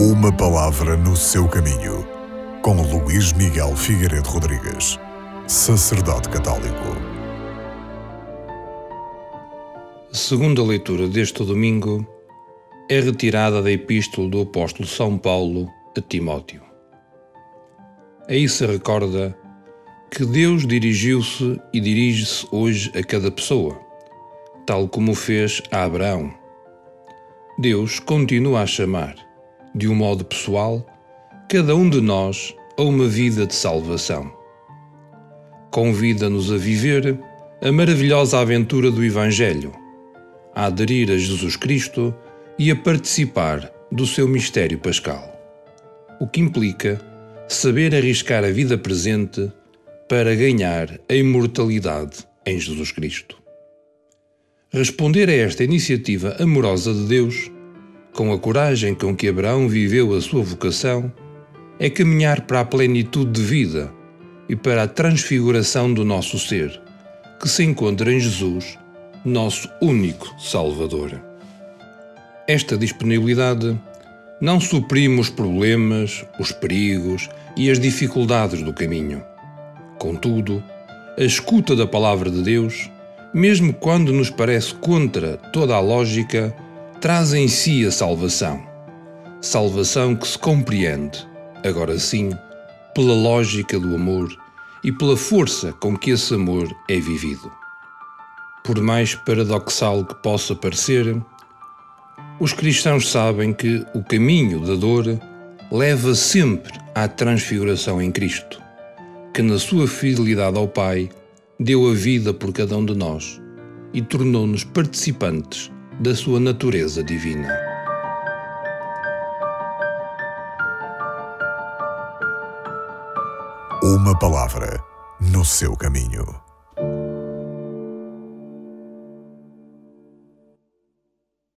Uma palavra no seu caminho, com Luís Miguel Figueiredo Rodrigues, sacerdote católico. A segunda leitura deste domingo é retirada da Epístola do Apóstolo São Paulo a Timóteo. Aí se recorda que Deus dirigiu-se e dirige-se hoje a cada pessoa, tal como fez a Abraão. Deus continua a chamar de um modo pessoal, cada um de nós a uma vida de salvação. Convida-nos a viver a maravilhosa aventura do Evangelho, a aderir a Jesus Cristo e a participar do seu mistério pascal, o que implica saber arriscar a vida presente para ganhar a imortalidade em Jesus Cristo. Responder a esta iniciativa amorosa de Deus com a coragem com que Abraão viveu a sua vocação, é caminhar para a plenitude de vida e para a transfiguração do nosso ser, que se encontra em Jesus, nosso único Salvador. Esta disponibilidade não suprime os problemas, os perigos e as dificuldades do caminho. Contudo, a escuta da palavra de Deus, mesmo quando nos parece contra toda a lógica, traz em si a salvação. Salvação que se compreende, agora sim, pela lógica do amor e pela força com que esse amor é vivido. Por mais paradoxal que possa parecer, os cristãos sabem que o caminho da dor leva sempre à transfiguração em Cristo, que na sua fidelidade ao Pai deu a vida por cada um de nós e tornou-nos participantes da sua natureza divina. Uma palavra no seu caminho.